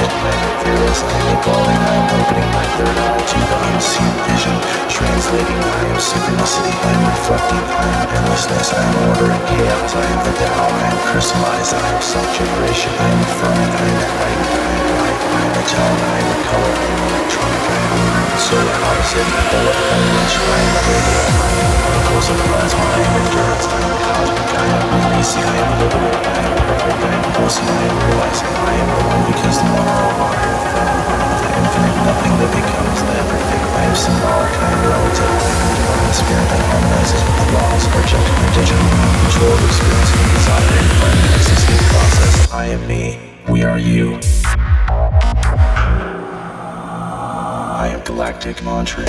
I fearless, I am evolving, I am opening my third eye to the unseen vision, translating, I am synchronicity, I am reflecting, I am endlessness, I am order and chaos, I am the Tao, I am crystallized, I am self-generation, I am affirming, I am enlightened, I am light, I am a tone, I am a color, I am electronic, I am lunar, solar opposite, bullet, foliage, I am radio, I am particles of plasma, I am endurance, I am cosmic, I am releasing, I am liberating, I am perfect, I am pulsing, I am realizing, I am the one because the one are all are, the infinite nothing that becomes the everything, I am symbolic, I am relative, I am spirit that harmonizes with the laws, projecting my digital control of experience and desire and find existing process. I am me, we are you. I am galactic mantra.